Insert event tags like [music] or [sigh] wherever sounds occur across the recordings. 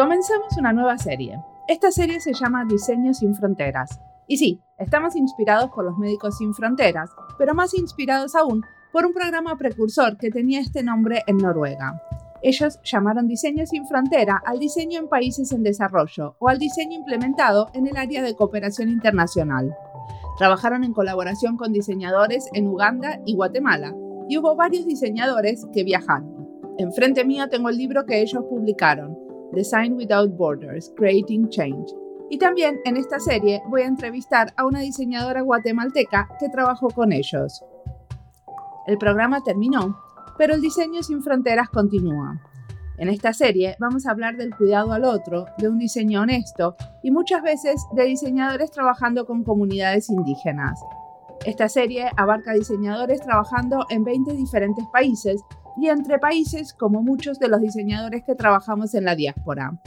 Comenzamos una nueva serie. Esta serie se llama Diseño sin Fronteras. Y sí, estamos inspirados por los Médicos Sin Fronteras, pero más inspirados aún por un programa precursor que tenía este nombre en Noruega. Ellos llamaron Diseño sin Frontera al diseño en países en desarrollo o al diseño implementado en el área de cooperación internacional. Trabajaron en colaboración con diseñadores en Uganda y Guatemala, y hubo varios diseñadores que viajaron. Enfrente mío tengo el libro que ellos publicaron, Design Without Borders, Creating Change. Y también en esta serie voy a entrevistar a una diseñadora guatemalteca que trabajó con ellos. El programa terminó, pero el diseño sin fronteras continúa. En esta serie vamos a hablar del cuidado al otro, de un diseño honesto y muchas veces de diseñadores trabajando con comunidades indígenas. Esta serie abarca diseñadores trabajando en 20 diferentes países y entre países como muchos de los diseñadores que trabajamos en la diáspora.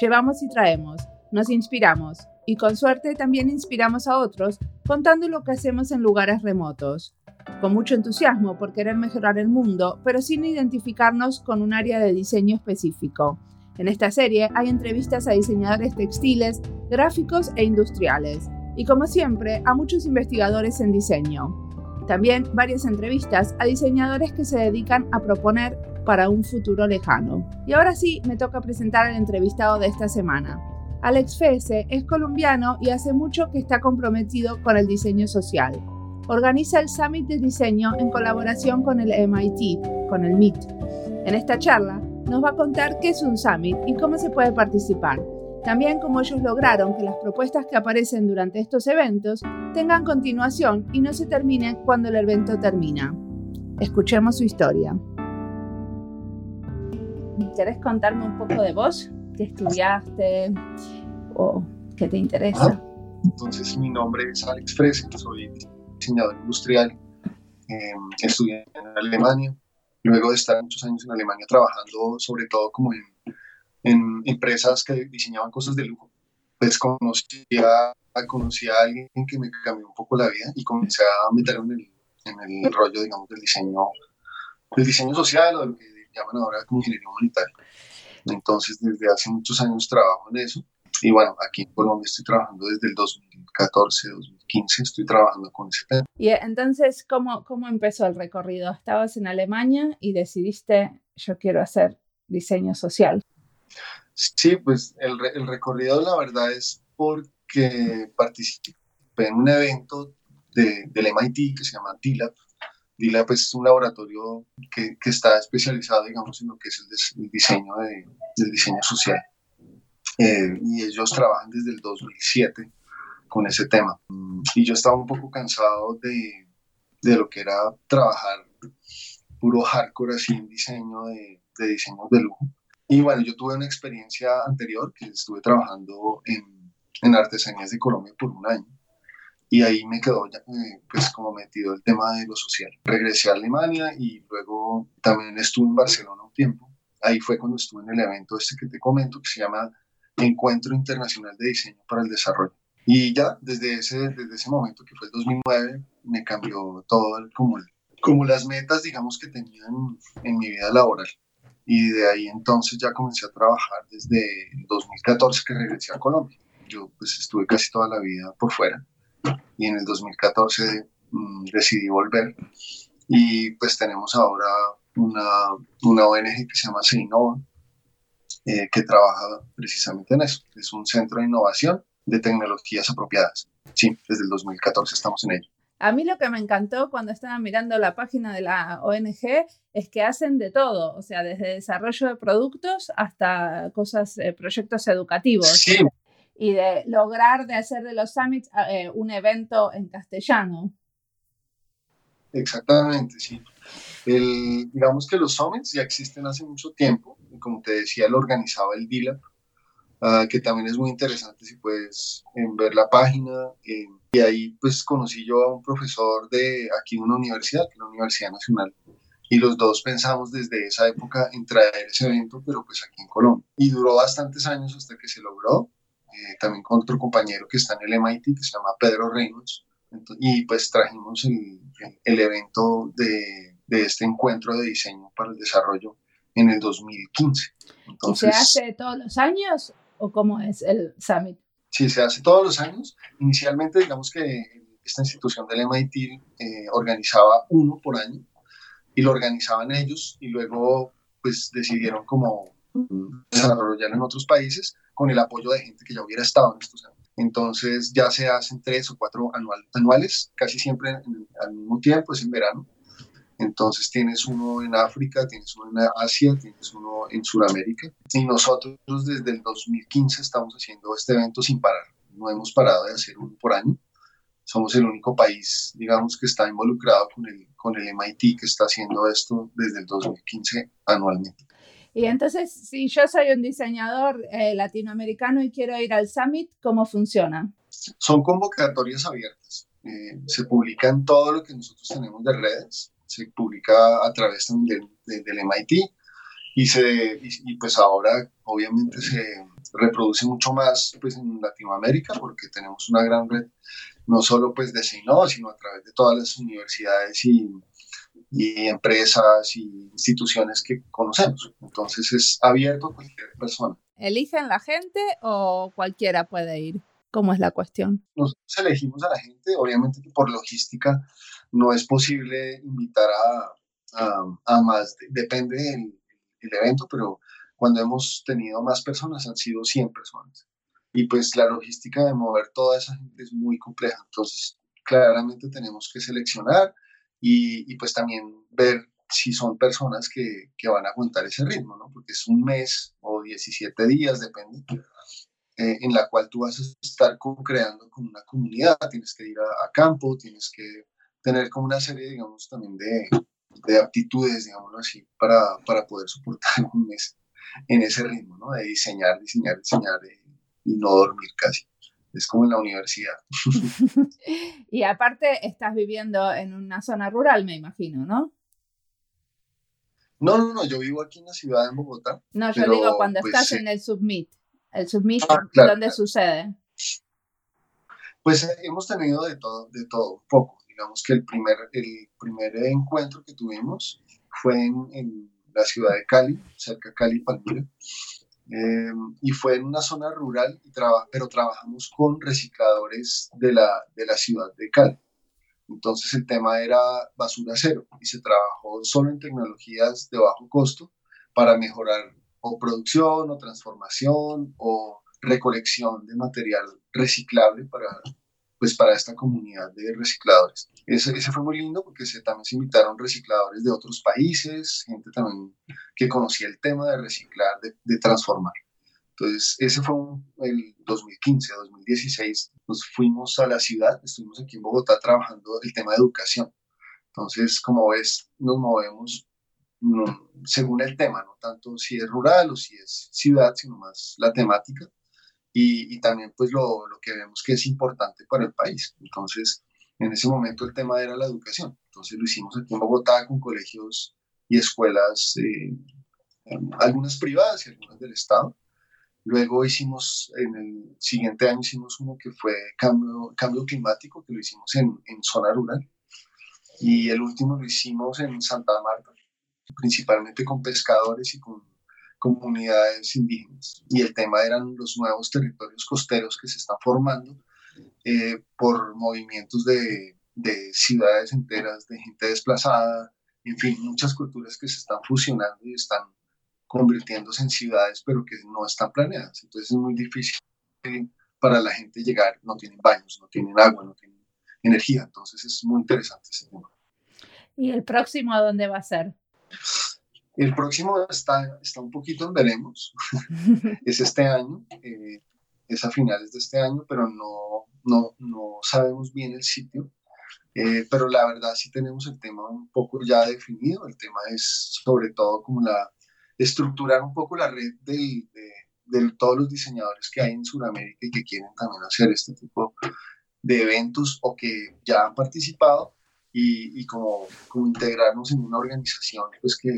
Llevamos y traemos, nos inspiramos y con suerte también inspiramos a otros contando lo que hacemos en lugares remotos con mucho entusiasmo por querer mejorar el mundo, pero sin identificarnos con un área de diseño específico. En esta serie hay entrevistas a diseñadores textiles, gráficos e industriales, y como siempre, a muchos investigadores en diseño. También varias entrevistas a diseñadores que se dedican a proponer para un futuro lejano. Y ahora sí, me toca presentar al entrevistado de esta semana. Alex Fese es colombiano y hace mucho que está comprometido con el diseño social organiza el Summit de Diseño en colaboración con el MIT, con el MIT. En esta charla nos va a contar qué es un Summit y cómo se puede participar. También cómo ellos lograron que las propuestas que aparecen durante estos eventos tengan continuación y no se terminen cuando el evento termina. Escuchemos su historia. ¿Querés contarme un poco de vos? ¿Qué estudiaste o qué te interesa? entonces, mi nombre es Alex Frese, soy diseñador industrial, eh, estudié en Alemania, luego de estar muchos años en Alemania trabajando sobre todo como en, en empresas que diseñaban cosas de lujo, pues conocí a, conocí a alguien que me cambió un poco la vida y comencé a meterme en el, en el rollo, digamos, del diseño, del diseño social o lo que llaman ahora como ingeniería humanitaria. Entonces, desde hace muchos años trabajo en eso. Y bueno, aquí en Colombia estoy trabajando desde el 2014, 2015, estoy trabajando con ese tema. Y entonces, ¿cómo, cómo empezó el recorrido? Estabas en Alemania y decidiste, yo quiero hacer diseño social. Sí, pues el, recorrido la verdad es porque participé en un evento de, del MIT que se llama DILAB. DILAB es un laboratorio que, que está especializado, digamos, en lo que es el, diseño de, del diseño social. Eh, y ellos trabajan desde el 2007 con ese tema. Y yo estaba un poco cansado de, de lo que era trabajar puro hardcore así en diseño de diseños de lujo. Y bueno, yo tuve una experiencia anterior que estuve trabajando en, en artesanías de Colombia por un año y ahí me quedó eh, pues como metido el tema de lo social. Regresé a Alemania y luego también estuve en Barcelona un tiempo. Ahí fue cuando estuve en el evento este que te comento que se llama Encuentro Internacional de Diseño para el Desarrollo. Y ya desde ese, desde ese momento, que fue el 2009, me cambió todo como, como las metas, digamos, que tenía en, mi vida laboral. Y de ahí entonces ya comencé a trabajar desde 2014 que regresé a Colombia. Yo pues estuve casi toda la vida por fuera y en el 2014 mm, decidí volver y pues tenemos ahora una, una ONG que se llama Seinova, eh, que trabaja precisamente en eso. Es un centro de innovación de tecnologías apropiadas. Sí, desde el 2014 estamos en ello. A mí lo que me encantó cuando estaba mirando la página de la ONG es que hacen de todo, o sea, desde desarrollo de productos hasta cosas, eh, proyectos educativos. Sí. Y de lograr de hacer de los summits eh, un evento en castellano. Exactamente, sí. El, digamos que los summits ya existen hace mucho tiempo como te decía, lo organizaba el DILAP, ah, que también es muy interesante si puedes en ver la página. Y ahí pues conocí yo a un profesor de aquí en una universidad, que es la Universidad Nacional, y los dos pensamos desde esa época en traer ese evento, pero pues aquí en Colombia. Y duró bastantes años hasta que se logró, eh, también con otro compañero que está en el MIT, que se llama Pedro Reynolds, y pues trajimos el, el evento de, de, este encuentro de diseño para el desarrollo en el 2015. ¿Y se hace todos los años o cómo es el summit? Sí, se hace todos los años. Inicialmente, digamos que esta institución del MIT eh, organizaba uno por año y lo organizaban ellos y luego pues decidieron como desarrollar en otros países con el apoyo de gente que ya hubiera estado en estos años. Entonces ya se hacen tres o cuatro anuales, casi siempre al mismo tiempo, es en verano. Entonces tienes uno en África, tienes uno en Asia, tienes uno en Sudamérica. Y nosotros desde el 2015 estamos haciendo este evento sin parar. No hemos parado de hacer uno por año. Somos el único país, digamos, que está involucrado con el, con el MIT que está haciendo esto desde el 2015 anualmente. Y entonces, si yo soy un diseñador eh, latinoamericano y quiero ir al Summit, ¿cómo funciona? Son convocatorias abiertas. Eh, se publican todo lo que nosotros tenemos de redes, se publica a través del MIT y, se, y, pues ahora obviamente se reproduce mucho más pues en Latinoamérica porque tenemos una gran red no solo pues de CINO, sino a través de todas las universidades y, y empresas y instituciones que conocemos. Entonces es abierto a cualquier persona. ¿Eligen la gente o cualquiera puede ir? ¿Cómo es la cuestión? Nosotros elegimos a la gente, obviamente que por logística no es posible invitar a, a, más, depende del, evento, pero cuando hemos tenido más personas han sido 100 personas. Y pues la logística de mover toda esa gente es muy compleja. Entonces, claramente tenemos que seleccionar y, y pues también ver si son personas que, que, van a aguantar ese ritmo, ¿no? Porque es un mes o 17 días, depende, eh, en la cual tú vas a estar creando con una comunidad, tienes que ir a, a campo, tienes que tener como una serie, digamos, también de, de aptitudes, digámoslo así, para, para, poder soportar [laughs] un mes en ese ritmo, ¿no? De diseñar, diseñar, diseñar eh, y no dormir casi. Es como en la universidad. [laughs] [laughs] y aparte estás viviendo en una zona rural, me imagino, ¿no? No, no, no, yo vivo aquí en la ciudad de Bogotá. No, yo digo cuando pues, estás en el Submit. El Submit, ah, ¿dónde sucede? Pues eh, hemos tenido de todo, de todo, un poco digamos que el primer, el primer encuentro que tuvimos fue en, la ciudad de Cali, cerca de Cali, Palmira, eh, y fue en una zona rural, y pero trabajamos con recicladores de la, de la ciudad de Cali. Entonces el tema era basura cero y se trabajó solo en tecnologías de bajo costo para mejorar o producción o transformación o recolección de material reciclable para, pues para esta comunidad de recicladores. Ese, ese fue muy lindo porque se, también se invitaron recicladores de otros países, gente también que conocía el tema de reciclar, de, de transformar. Entonces, ese fue el 2015, 2016, nos fuimos a la ciudad, estuvimos aquí en Bogotá trabajando el tema de educación. Entonces, como ves, nos movemos mm, según el tema, no tanto si es rural o si es ciudad, sino más la temática y, también pues lo, lo, que vemos que es importante para el país. Entonces, en ese momento el tema era la educación. Entonces lo hicimos aquí en Bogotá con colegios y escuelas, eh, algunas privadas y algunas del Estado. Luego hicimos, en el siguiente año hicimos uno que fue cambio, cambio climático, que lo hicimos en, en zona rural. Y el último lo hicimos en Santa Marta, principalmente con pescadores y con comunidades indígenas. Y el tema eran los nuevos territorios costeros que se están formando eh, por movimientos de, de, ciudades enteras, de gente desplazada, en fin, muchas culturas que se están fusionando y están convirtiéndose en ciudades, pero que no están planeadas. Entonces es muy difícil para la gente llegar, no tienen baños, no tienen agua, no tienen energía. Entonces es muy interesante ese tema. ¿Y el próximo a dónde va a ser? El próximo está, está un poquito en veremos, [laughs] es este año, eh, es a finales de este año, pero no, no, no sabemos bien el sitio. Eh, pero la verdad sí tenemos el tema un poco ya definido, el tema es sobre todo como la estructurar un poco la red de, de, todos los diseñadores que hay en Sudamérica y que quieren también hacer este tipo de eventos o que ya han participado y, y como, como integrarnos en una organización pues que,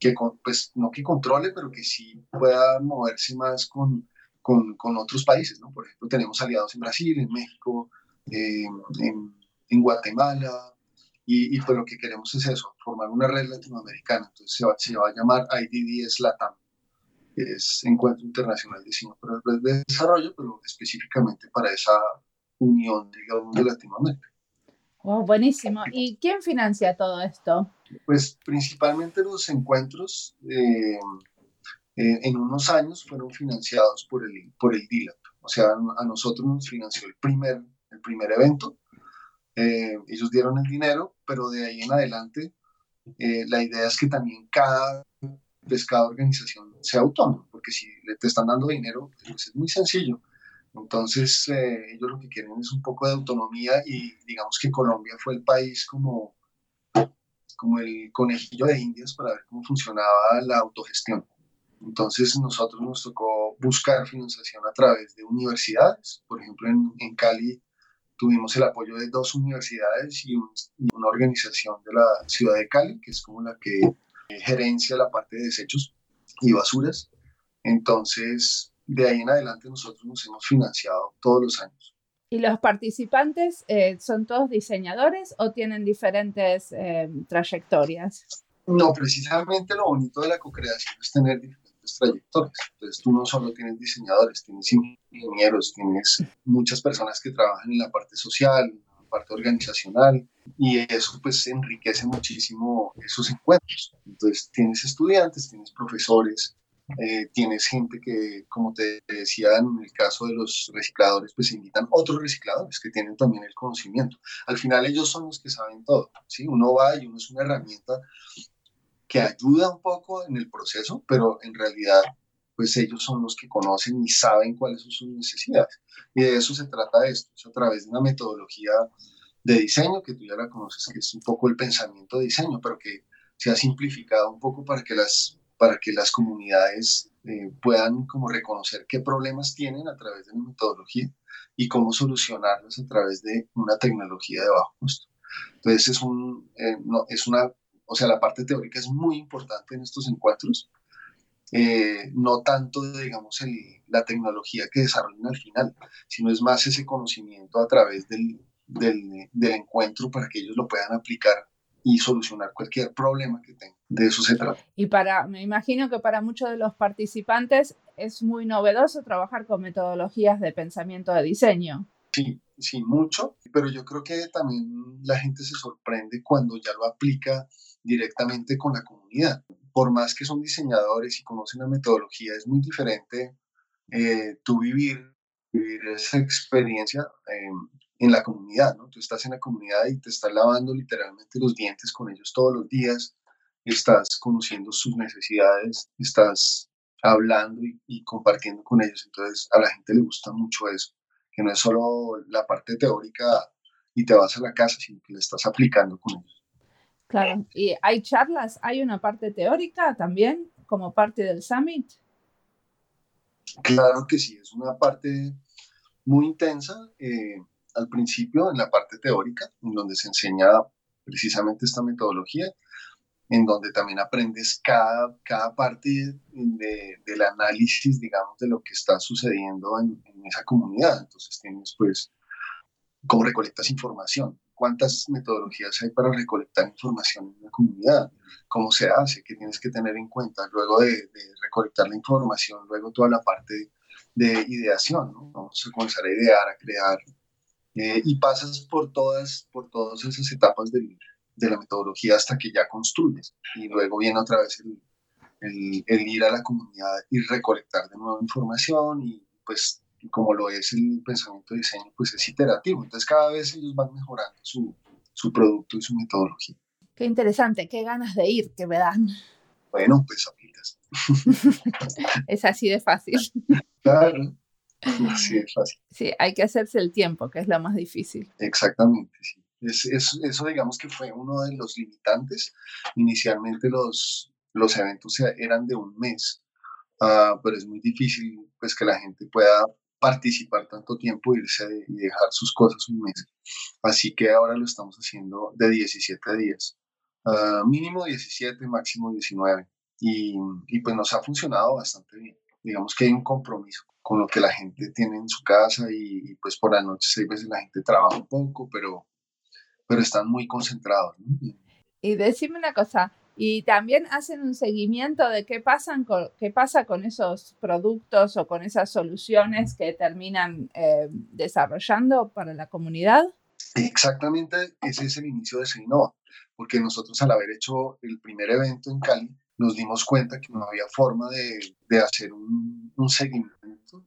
que pues no que controle, pero que sí pueda moverse más con, con, con otros países, ¿no? Por ejemplo, tenemos aliados en Brasil, en México, en, en, Guatemala, y, y, pues lo que queremos es eso, formar una red latinoamericana, entonces se va, se va a llamar IDDS LATAM. es Encuentro Internacional de para el Desarrollo, pero específicamente para esa unión, digamos, de Latinoamérica. Oh, buenísimo. ¿Y quién financia todo esto? Pues principalmente los encuentros eh, eh, en unos años fueron financiados por el, por el DILAP. O sea, a nosotros nos financió el primer, el primer evento. Eh, ellos dieron el dinero, pero de ahí en adelante la idea es que también cada cada organización sea autónoma, porque si te están dando dinero, pues es muy sencillo entonces, eh, ellos lo que quieren es un poco de autonomía y digamos que Colombia fue el país como, como el conejillo de indias para ver cómo funcionaba la autogestión. Entonces, nosotros nos tocó buscar financiación a través de universidades. Por ejemplo, en, en Cali tuvimos el apoyo de dos universidades y, y, una organización de la ciudad de Cali, que es como la que gerencia la parte de desechos y basuras. Entonces, de ahí en adelante nosotros nos hemos financiado todos los años. ¿Y los participantes eh, son todos diseñadores o tienen diferentes eh, trayectorias? No, precisamente lo bonito de la co-creación es tener diferentes trayectorias. Entonces tú no solo tienes diseñadores, tienes ingenieros, tienes muchas personas que trabajan en la parte social, en la parte organizacional, y eso pues enriquece muchísimo esos encuentros. Entonces tienes estudiantes, tienes profesores, eh, tienes gente que, como te decía en el caso de los recicladores, pues invitan otros recicladores que tienen también el conocimiento. Al final ellos son los que saben todo, ¿sí? Uno va y uno es una herramienta que ayuda un poco en el proceso, pero en realidad pues ellos son los que conocen y saben cuáles son sus necesidades. Y de eso se trata esto, es a través de una metodología de diseño, que tú ya la conoces, que es un poco el pensamiento de diseño, pero que se ha simplificado un poco para que las para que las comunidades eh, puedan como reconocer qué problemas tienen a través de la metodología y cómo solucionarlos a través de una tecnología de bajo costo. Entonces es, un, eh, es una, o sea, la parte teórica es muy importante en estos encuentros, eh, no tanto, digamos, el, la tecnología que desarrollan al final, sino es más ese conocimiento a través del, del encuentro para que ellos lo puedan aplicar y solucionar cualquier problema que tengan de eso se trata. Y para, me imagino que para muchos de los participantes es muy novedoso trabajar con metodologías de pensamiento de diseño. Sí, sí, mucho, pero yo creo que también la gente se sorprende cuando ya lo aplica directamente con la comunidad. Por más que son diseñadores y conocen la metodología, es muy diferente eh, tú vivir, vivir esa experiencia eh, en la comunidad, ¿no? Tú estás en la comunidad y te estás lavando literalmente los dientes con ellos todos los días, estás conociendo sus necesidades, estás hablando y, compartiendo con ellos. Entonces a la gente le gusta mucho eso, que no es solo la parte teórica y te vas a la casa, sino que le estás aplicando con ellos. Claro, y hay charlas, hay una parte teórica también como parte del summit. Claro que sí, es una parte muy intensa eh, al principio en la parte teórica, en donde se enseña precisamente esta metodología en donde también aprendes cada, cada parte de, del análisis, digamos, de lo que está sucediendo en, esa comunidad. Entonces tienes, pues, cómo recolectas información, cuántas metodologías hay para recolectar información en una comunidad, cómo se hace, qué tienes que tener en cuenta luego de, recolectar la información, luego toda la parte de ideación, ¿no? Vamos a comenzar a idear, a crear, eh, y pasas por todas, por todas esas etapas del, de la metodología hasta que ya construyes. Y luego viene otra vez el, el, ir a la comunidad y recolectar de nuevo información y pues como lo es el pensamiento de diseño, pues es iterativo. Entonces cada vez ellos van mejorando su, su producto y su metodología. Qué interesante, qué ganas de ir que me dan. Bueno, pues aplicas. [laughs] es así de fácil. Claro. [laughs] Así de fácil. Sí, hay que hacerse el tiempo, que es lo más difícil. Exactamente, sí. Es, eso digamos que fue uno de los limitantes. Inicialmente los, los eventos eran de un mes, uh, pero es muy difícil pues que la gente pueda participar tanto tiempo, irse y dejar sus cosas un mes. Así que ahora lo estamos haciendo de 17 días. Uh, mínimo 17, máximo 19. Y, y, pues nos ha funcionado bastante bien. Digamos que hay un compromiso con lo que la gente tiene en su casa y, y pues por la noche a veces la gente trabaja un poco, pero pero están muy concentrados. Y decime una cosa, y también hacen un seguimiento de qué, pasan qué pasa con esos productos o con esas soluciones que terminan eh, desarrollando para la comunidad. Exactamente, ese es el inicio de Seinova, porque nosotros al haber hecho el primer evento en Cali, nos dimos cuenta que no había forma de, de hacer un, un, seguimiento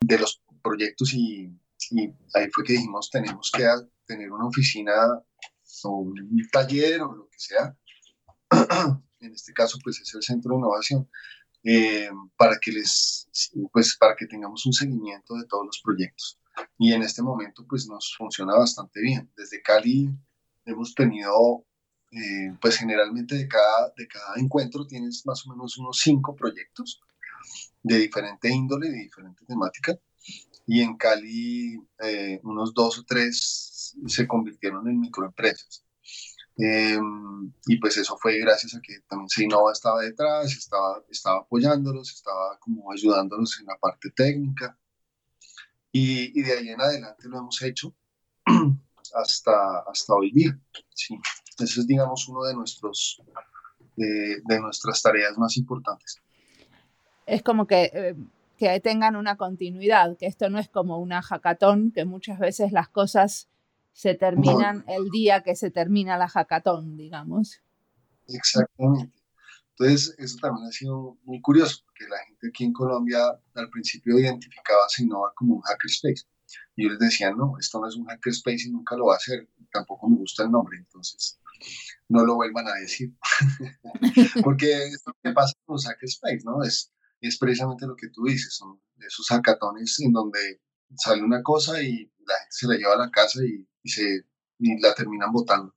de los proyectos y, y, ahí fue que dijimos, tenemos que tener una oficina o un taller o lo que sea [clears throat] en este caso pues es el Centro de Innovación, eh, para, que les, pues, para que tengamos un seguimiento de todos los proyectos. Y en este momento pues nos funciona bastante bien. Desde Cali hemos tenido, eh, pues generalmente de cada, de cada encuentro tienes más o menos unos cinco proyectos de diferente índole, de diferente temática. Y en Cali eh, unos dos o tres se convirtieron en microempresas. Em, y pues eso fue gracias a que también Seinova estaba detrás, estaba, estaba apoyándolos, estaba como ayudándolos en la parte técnica. Y, de ahí en adelante lo hemos hecho [clears throat] hasta, hasta hoy día. Sí. Ese es, digamos, uno de, nuestros, de, de nuestras tareas más importantes. Es como que, eh, que tengan una continuidad, que esto no es como una hackathon, que muchas veces las cosas se terminan el día que se termina la hackathon, digamos. Exactamente. Entonces, eso también ha sido muy curioso, porque la gente aquí en Colombia al principio identificaba a Sinova como un hackerspace. Y yo les decía, no, esto no es un hackerspace y nunca lo va a ser. Tampoco me gusta el nombre, entonces no lo vuelvan a decir. [laughs] porque es lo que pasa con los hackerspace, ¿no? Es, es precisamente lo que tú dices, son esos hackatones en donde sale una cosa y la gente se la lleva a la casa y y, se, la terminan votando.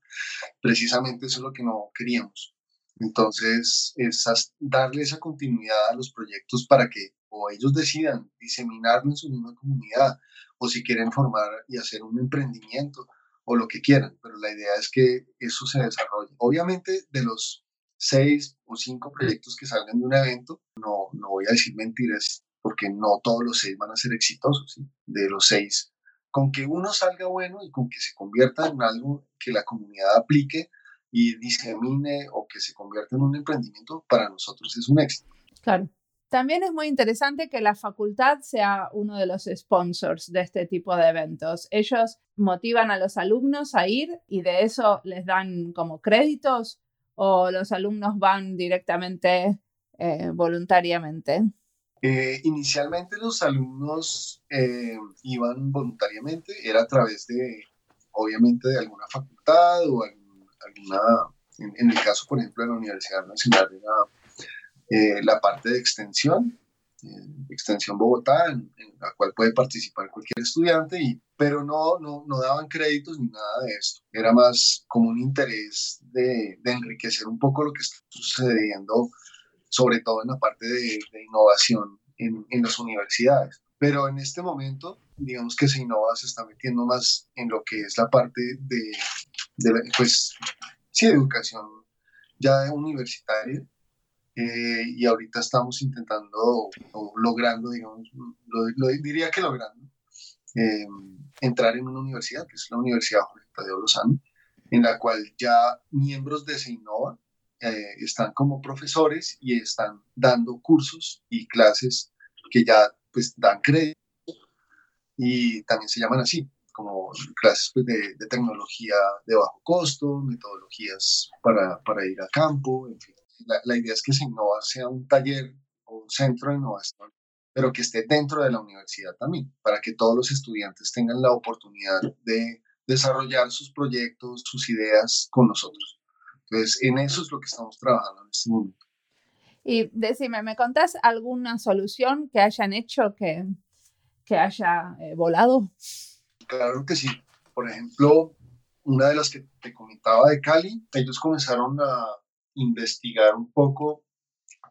Precisamente eso es lo que no queríamos. Entonces, es darle esa continuidad a los proyectos para que o ellos decidan diseminarlo en su misma comunidad, o si quieren formar y hacer un emprendimiento, o lo que quieran, pero la idea es que eso se desarrolle. Obviamente, de los seis o cinco proyectos que salgan de un evento, no, no voy a decir mentiras, porque no todos los seis van a ser exitosos. De los seis, con que uno salga bueno y con que se convierta en algo que la comunidad aplique y disemine o que se convierta en un emprendimiento, para nosotros es un éxito. Claro. También es muy interesante que la facultad sea uno de los sponsors de este tipo de eventos. Ellos motivan a los alumnos a ir y de eso les dan como créditos o los alumnos van directamente eh, voluntariamente. Eh, inicialmente los alumnos eh, iban voluntariamente, era a través de, obviamente, de alguna facultad o alguna, en, el caso, por ejemplo, de la Universidad Nacional, era eh, la parte de extensión, Extensión Bogotá, en, la cual puede participar cualquier estudiante, y, pero no, no, no, daban créditos ni nada de esto. Era más como un interés de, de enriquecer un poco lo que está sucediendo sobre todo en la parte de, innovación en, en, las universidades. Pero en este momento, digamos que se innova, se está metiendo más en lo que es la parte de, de pues, sí, educación ya universitaria. Eh, y ahorita estamos intentando o logrando, digamos, lo, diría que logrando, eh, entrar en una universidad, que es la Universidad Jorge Tadeo Lozano, en la cual ya miembros de SEINOVA eh, están como profesores y están dando cursos y clases que ya pues dan crédito y también se llaman así, como clases pues, de, tecnología de bajo costo, metodologías para, para ir a campo, en fin. La, la idea es que SEINOVA sea un taller o un centro de innovación, pero que esté dentro de la universidad también, para que todos los estudiantes tengan la oportunidad de desarrollar sus proyectos, sus ideas con nosotros. Entonces, en eso es lo que estamos trabajando en este momento. Y decime, ¿me contás alguna solución que hayan hecho que, que haya eh, volado? Claro que sí. Por ejemplo, una de las que te comentaba de Cali, ellos comenzaron a investigar un poco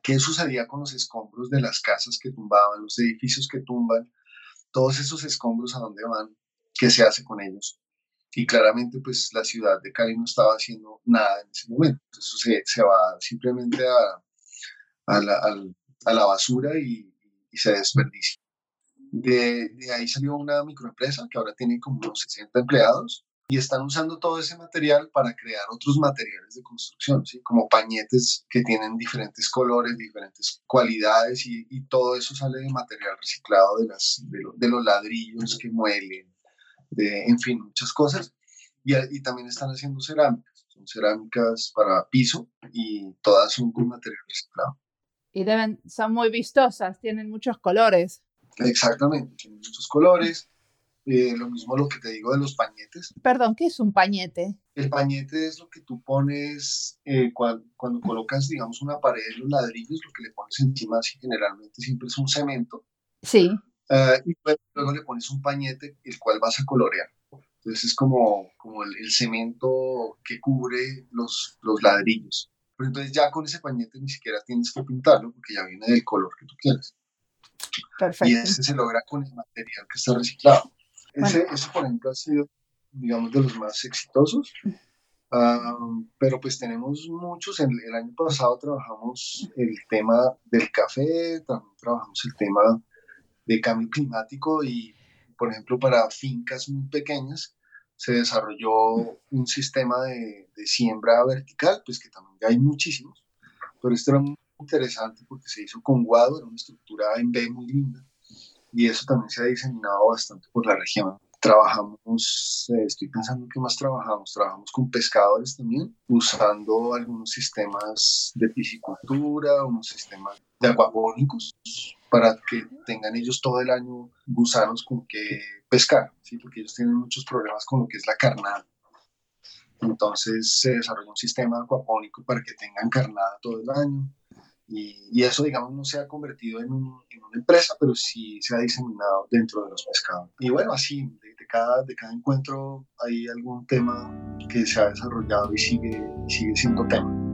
qué sucedía con los escombros de las casas que tumbaban, los edificios que tumban, todos esos escombros a dónde van, qué se hace con ellos y claramente pues la ciudad de Cali no estaba haciendo nada en ese momento. Eso se, se va simplemente a, a, la, a, la, basura y, se desperdicia. De, de, ahí salió una microempresa que ahora tiene como unos 60 empleados y están usando todo ese material para crear otros materiales de construcción, ¿sí? como pañetes que tienen diferentes colores, diferentes cualidades y, todo eso sale de material reciclado de, las, de, los ladrillos que muelen, de, en fin, muchas cosas. Y, y, también están haciendo cerámicas, son cerámicas para piso y todas son con material reciclado. Y deben, son muy vistosas, tienen muchos colores. Exactamente, tienen muchos colores eh, lo mismo lo que te digo de los pañetes. Perdón, ¿qué es un pañete? El pañete es lo que tú pones eh, cuando, colocas, digamos, una pared de los ladrillos, lo que le pones encima así generalmente siempre es un cemento. Sí. Ah, y luego, le pones un pañete, el cual vas a colorear. Entonces es como, como el, cemento que cubre los, los ladrillos. Pero entonces ya con ese pañete ni siquiera tienes que pintarlo porque ya viene del color que tú quieres. Perfecto. Y ese se logra con el material que está reciclado. Ese, por ejemplo, ha sido, digamos, de los más exitosos. pero pues tenemos muchos. El, el, año pasado trabajamos el tema del café, también trabajamos el tema de cambio climático y, por ejemplo, para fincas muy pequeñas se desarrolló un sistema de, de siembra vertical, pues que también hay muchísimos, pero esto era muy interesante porque se hizo con guado, era una estructura en B muy linda y eso también se ha diseminado bastante por la región. Trabajamos, eh, estoy pensando qué más trabajamos, trabajamos con pescadores también, usando algunos sistemas de piscicultura, unos sistemas de acuapónicos para que tengan ellos todo el año gusanos con que pescar, ¿sí? porque ellos tienen muchos problemas con lo que es la carnada. Entonces se desarrolló un sistema acuapónico para que tengan carnada todo el año. Y, eso, digamos, no se ha convertido en, una empresa, pero sí se ha diseminado dentro de los pescados. Y bueno, así, de, cada, de cada encuentro hay algún tema que se ha desarrollado y sigue, sigue siendo tema.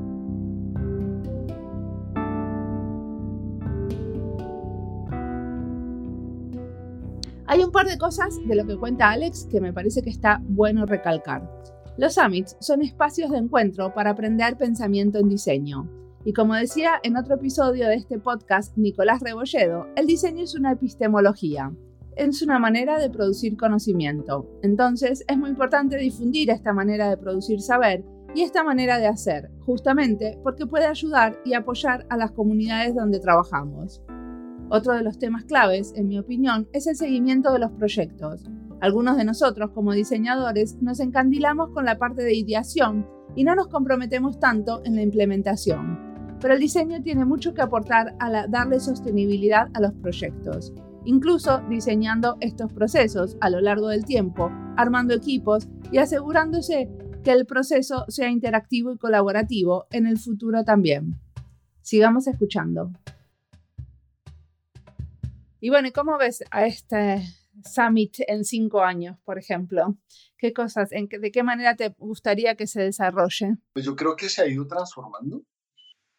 Hay un par de cosas de lo que cuenta Alex que me parece que está bueno recalcar. Los summits son espacios de encuentro para aprender pensamiento en diseño. Y como decía en otro episodio de este podcast Nicolás Rebolledo, el diseño es una epistemología, es una manera de producir conocimiento. Entonces es muy importante difundir esta manera de producir saber y esta manera de hacer, justamente porque puede ayudar y apoyar a las comunidades donde trabajamos. Otro de los temas claves, en mi opinión, es el seguimiento de los proyectos. Algunos de nosotros, como diseñadores, nos encandilamos con la parte de ideación y no nos comprometemos tanto en la implementación pero el diseño tiene mucho que aportar a darle sostenibilidad a los proyectos, incluso diseñando estos procesos a lo largo del tiempo, armando equipos y asegurándose que el proceso sea interactivo y colaborativo en el futuro también. Sigamos escuchando. Y bueno, ¿y cómo ves a este summit en cinco años, por ejemplo? ¿Qué cosas, de qué manera te gustaría que se desarrolle? Pues yo creo que se ha ido transformando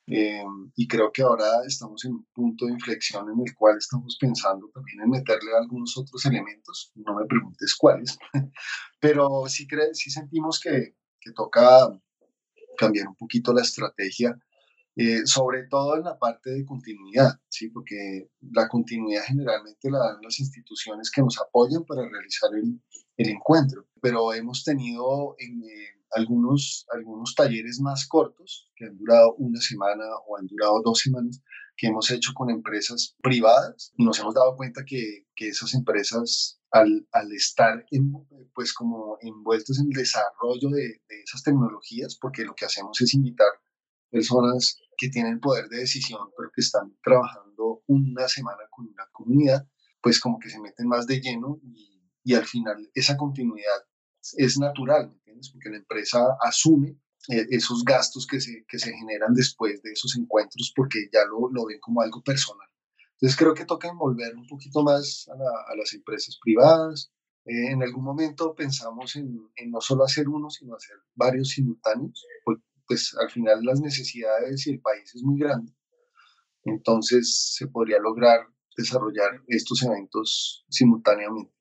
eh, y creo que ahora estamos en un punto de inflexión en el cual estamos pensando también en meterle algunos otros elementos, no me preguntes cuáles, [laughs] pero sí, sí sentimos que, que toca cambiar un poquito la estrategia, eh, sobre todo en la parte de continuidad, ¿sí? porque la continuidad generalmente la dan las instituciones que nos apoyan para realizar el, el encuentro, pero hemos tenido en... Eh, algunos, algunos talleres más cortos que han durado una semana o han durado dos semanas que hemos hecho con empresas privadas. Nos hemos dado cuenta que, que esas empresas al, al, estar pues como envueltos en el desarrollo de, de, esas tecnologías, porque lo que hacemos es invitar personas que tienen poder de decisión, pero que están trabajando una semana con una comunidad, pues como que se meten más de lleno y, y al final esa continuidad es natural, ¿me entiendes? Porque la empresa asume eh, esos gastos que se, que se generan después de esos encuentros porque ya lo, lo ven como algo personal. Entonces creo que toca envolver un poquito más a, las empresas privadas. Eh, en algún momento pensamos en, en, no solo hacer uno, sino hacer varios simultáneos, pues, pues al final las necesidades y el país es muy grande. Entonces se podría lograr desarrollar estos eventos simultáneamente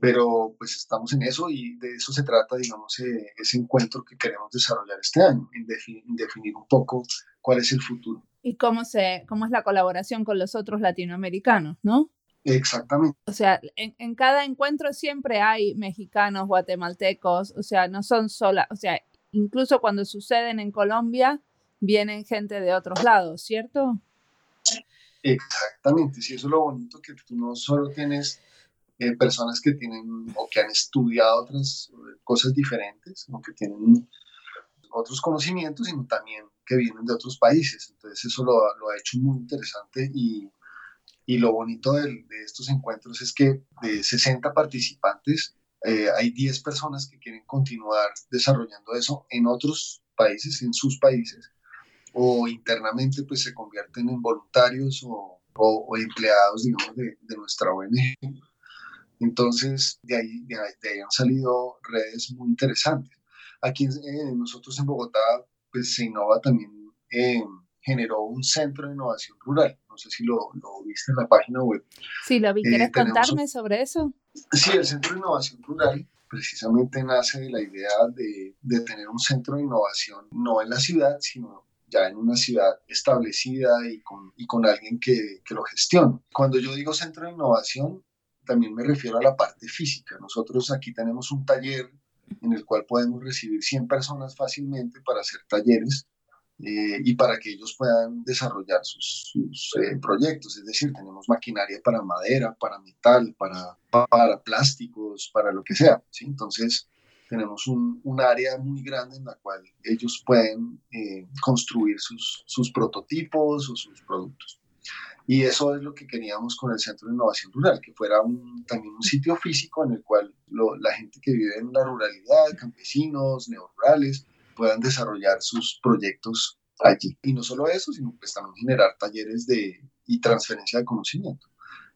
pero pues estamos en eso y de eso se trata, digamos, eh, ese encuentro que queremos desarrollar este año, en, definir un poco cuál es el futuro. Y cómo, se, cómo es la colaboración con los otros latinoamericanos, ¿no? Exactamente. O sea, en, cada encuentro siempre hay mexicanos, guatemaltecos, o sea, no son solas, o sea, incluso cuando suceden en Colombia, vienen gente de otros lados, ¿cierto? Exactamente, sí, eso es lo bonito, que tú no solo tienes eh, personas que tienen o que han estudiado otras cosas diferentes, o que tienen otros conocimientos, sino también que vienen de otros países. Entonces eso lo, lo ha hecho muy interesante y, y lo bonito de, estos encuentros es que de 60 participantes eh, hay 10 personas que quieren continuar desarrollando eso en otros países, en sus países, o internamente pues se convierten en voluntarios o, o, empleados, digamos, de, de, nuestra ONG. Entonces, de ahí, de ahí, han salido redes muy interesantes. Aquí eh, nosotros en Bogotá, pues se innova también, eh, generó un centro de innovación rural. No sé si lo, lo viste en la página web. Sí, lo vi. ¿Quieres contarme sobre eso? Sí, el centro de innovación rural precisamente nace de la idea de, de, tener un centro de innovación no en la ciudad, sino ya en una ciudad establecida y con, y con alguien que, que, lo gestione. Cuando yo digo centro de innovación, también me refiero a la parte física. Nosotros aquí tenemos un taller en el cual podemos recibir 100 personas fácilmente para hacer talleres eh, y para que ellos puedan desarrollar sus, eh, proyectos. Es decir, tenemos maquinaria para madera, para metal, para, para plásticos, para lo que sea. Entonces, tenemos un, un, área muy grande en la cual ellos pueden eh, construir sus, sus prototipos o sus productos. Y eso es lo que queríamos con el Centro de Innovación Rural, que fuera un, también un sitio físico en el cual la gente que vive en la ruralidad, campesinos, neorurales, puedan desarrollar sus proyectos allí. Y no solo eso, sino pues también generar talleres de, y transferencia de conocimiento.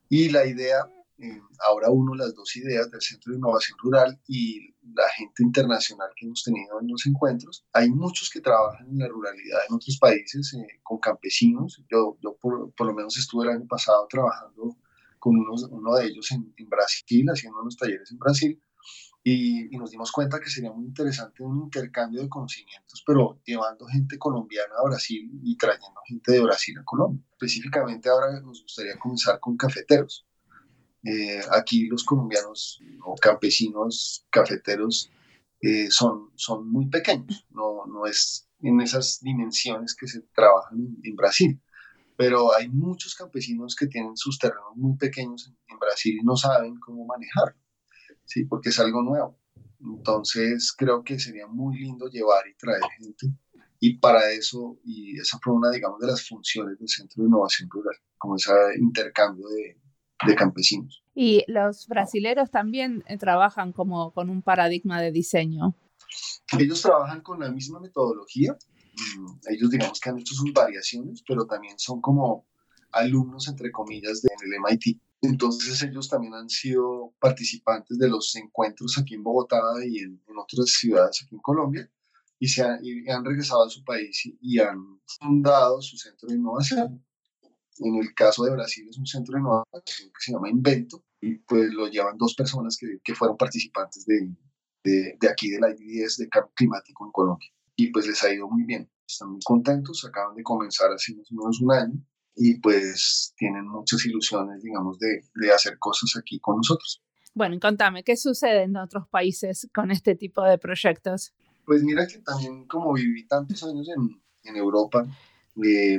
Y la idea, eh, ahora uno las dos ideas del Centro de Innovación Rural y la gente internacional que hemos tenido en los encuentros. Hay muchos que trabajan en la ruralidad en otros países eh, con campesinos. Yo, yo por, por, lo menos estuve el año pasado trabajando con unos, uno de ellos en, en Brasil, haciendo unos talleres en Brasil. Y, y, nos dimos cuenta que sería muy interesante un intercambio de conocimientos, pero llevando gente colombiana a Brasil y trayendo gente de Brasil a Colombia. Específicamente ahora nos gustaría comenzar con cafeteros. Eh, aquí los colombianos o campesinos cafeteros eh, son, son muy pequeños, no, no es en esas dimensiones que se trabajan en, Brasil. Pero hay muchos campesinos que tienen sus terrenos muy pequeños en, en Brasil y no saben cómo manejarlo, ¿sí? porque es algo nuevo. Entonces creo que sería muy lindo llevar y traer gente y para eso, y esa fue una, digamos, de las funciones del Centro de Innovación Rural, como ese intercambio de, de campesinos. Y los brasileros también eh, trabajan como con un paradigma de diseño. Ellos trabajan con la misma metodología. Mm, ellos digamos que han hecho sus variaciones, pero también son como alumnos, entre comillas, del MIT. Entonces ellos también han sido participantes de los encuentros aquí en Bogotá y en, otras ciudades aquí en Colombia y, se han, y han regresado a su país y, y han fundado su centro de innovación. En el caso de Brasil es un centro de innovación que se llama Invento y pues lo llevan dos personas que, que fueron participantes de, de, de aquí del IDS de cambio climático en Colombia. Y pues les ha ido muy bien, están muy contentos, acaban de comenzar hace más o menos un año y pues tienen muchas ilusiones, digamos, de, de hacer cosas aquí con nosotros. Bueno, contame, ¿qué sucede en otros países con este tipo de proyectos? Pues mira que también como viví tantos años en, en Europa, eh,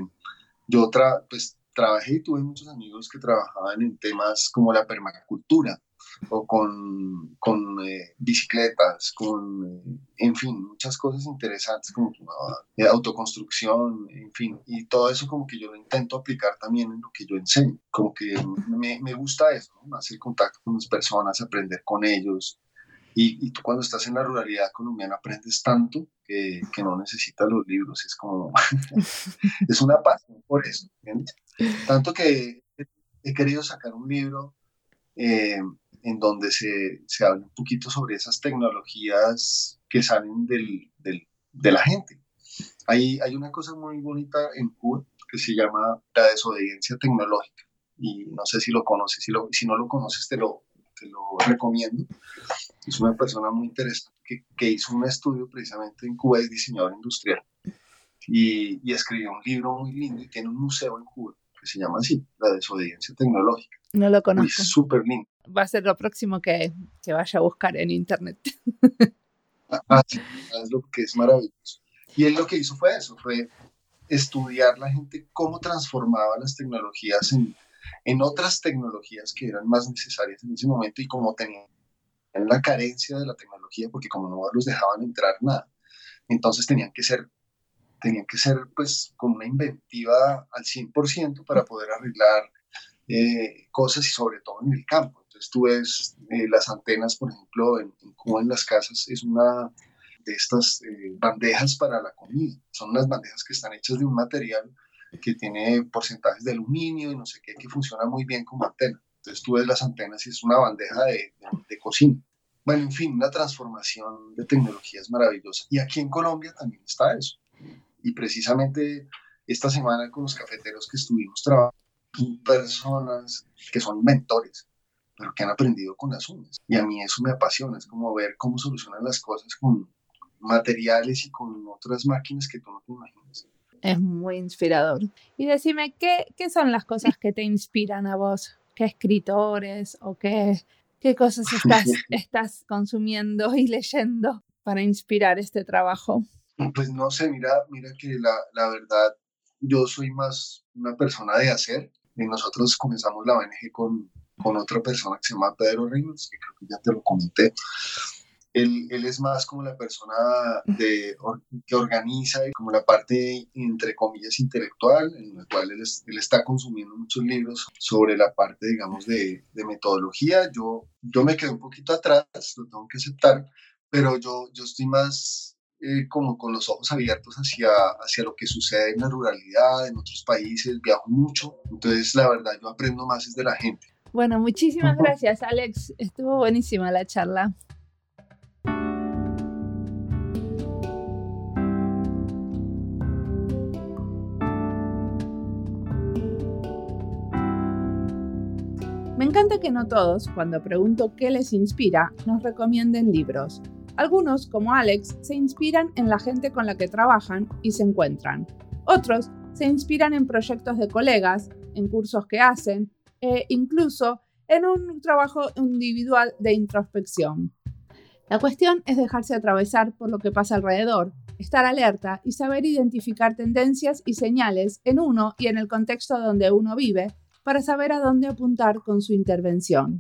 yo otra, pues trabajé y tuve muchos amigos que trabajaban en temas como la permacultura o con, con eh, bicicletas, con, eh, en fin, muchas cosas interesantes como eh, autoconstrucción, en fin, y todo eso como que yo lo intento aplicar también en lo que yo enseño, como que me, me gusta eso, hacer contacto con las personas, aprender con ellos, y, tú cuando estás en la ruralidad colombiana aprendes tanto que, que no necesitas los libros, es como, [laughs] es una pasión por eso, ¿entiendes? Tanto que he querido sacar un libro eh, en donde se, se habla un poquito sobre esas tecnologías que salen del, del, de la gente. Hay, hay una cosa muy bonita en Cuba que se llama la desobediencia tecnológica. Y no sé si lo conoces, si, lo, si no lo conoces te lo, te lo recomiendo. Es una persona muy interesante que, que hizo un estudio precisamente en Cuba, es diseñador industrial. Y, y, escribió un libro muy lindo y tiene un museo en Cuba que se llama así, la desobediencia tecnológica. No lo conozco. Es súper lindo. Va a ser lo próximo que, que vaya a buscar en internet. Ah, es lo que es maravilloso. Y él lo que hizo fue eso, fue estudiar la gente cómo transformaba las tecnologías en, en otras tecnologías que eran más necesarias en ese momento y cómo tenían la carencia de la tecnología, porque como no los dejaban entrar nada, entonces tenían que ser, tenían que ser pues con una inventiva al 100% para poder arreglar eh, cosas y sobre todo en el campo. Entonces tú ves eh, las antenas, por ejemplo, en, en las casas, es una de estas eh, bandejas para la comida. Son unas bandejas que están hechas de un material que tiene porcentajes de aluminio y no sé qué, que funciona muy bien como antena. Entonces tú ves las antenas y es una bandeja de, cocina. Bueno, en fin, una transformación de tecnologías maravillosa. Y aquí en Colombia también está eso. Y precisamente esta semana con los cafeteros que estuvimos trabajando, personas que son mentores, pero que han aprendido con las uñas. Y a mí eso me apasiona, es como ver cómo solucionan las cosas con materiales y con otras máquinas que tú no te imaginas. Es muy inspirador. Y decime, ¿qué, qué son las cosas que te inspiran a vos? ¿Qué escritores o qué, qué cosas estás, estás consumiendo y leyendo para inspirar este trabajo? Pues no sé, mira, mira que la, la verdad, yo soy más una persona de hacer. Y nosotros comenzamos la ONG con, con otra persona que se llama Pedro Reynolds, que creo que ya te lo comenté. Él, él, es más como la persona de, que organiza y como la parte, entre comillas, intelectual, en la cual él, él, está consumiendo muchos libros sobre la parte, digamos, de, de, metodología. Yo, yo me quedé un poquito atrás, lo tengo que aceptar, pero yo, yo estoy más eh, como con los ojos abiertos hacia, hacia lo que sucede en la ruralidad, en otros países, viajo mucho, entonces la verdad yo aprendo más es de la gente. Bueno, muchísimas gracias Alex, estuvo buenísima la charla. Encanta que no todos, cuando pregunto qué les inspira, nos recomienden libros. Algunos, como Alex, se inspiran en la gente con la que trabajan y se encuentran. Otros se inspiran en proyectos de colegas, en cursos que hacen e incluso en un trabajo individual de introspección. La cuestión es dejarse atravesar por lo que pasa alrededor, estar alerta y saber identificar tendencias y señales en uno y en el contexto donde uno vive para saber a dónde apuntar con su intervención.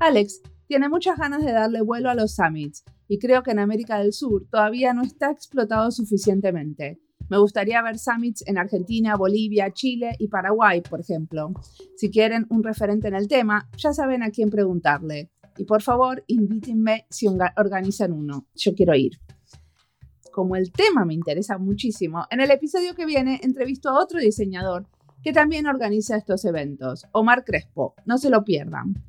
Alex tiene muchas ganas de darle vuelo a los summits y creo que en América del Sur todavía no está explotado suficientemente. Me gustaría ver summits en Argentina, Bolivia, Chile y Paraguay, por ejemplo. Si quieren un referente en el tema, ya saben a quién preguntarle. Y por favor, invítenme si organizan uno. Yo quiero ir. Como el tema me interesa muchísimo, en el episodio que viene entrevisto a otro diseñador que también organiza estos eventos, Omar Crespo. No se lo pierdan.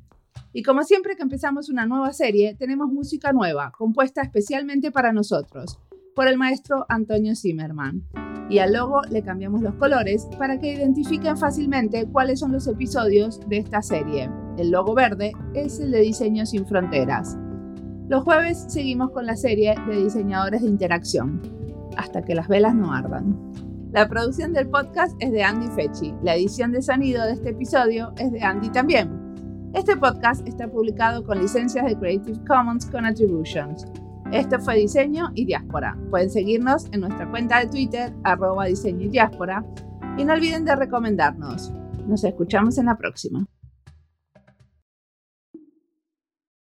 Y como siempre que empezamos una nueva serie, tenemos música nueva, compuesta especialmente para nosotros, por el maestro Antonio Zimmerman. Y al logo le cambiamos los colores para que identifiquen fácilmente cuáles son los episodios de esta serie. El logo verde es el de Diseño sin Fronteras. Los jueves seguimos con la serie de diseñadores de interacción, hasta que las velas no ardan. La producción del podcast es de Andy Fechi. La edición de sonido de este episodio es de Andy también. Este podcast está publicado con licencias de Creative Commons con Attributions. Esto fue Diseño y Diáspora. Pueden seguirnos en nuestra cuenta de Twitter, arroba diseño y diáspora. Y no olviden de recomendarnos. Nos escuchamos en la próxima.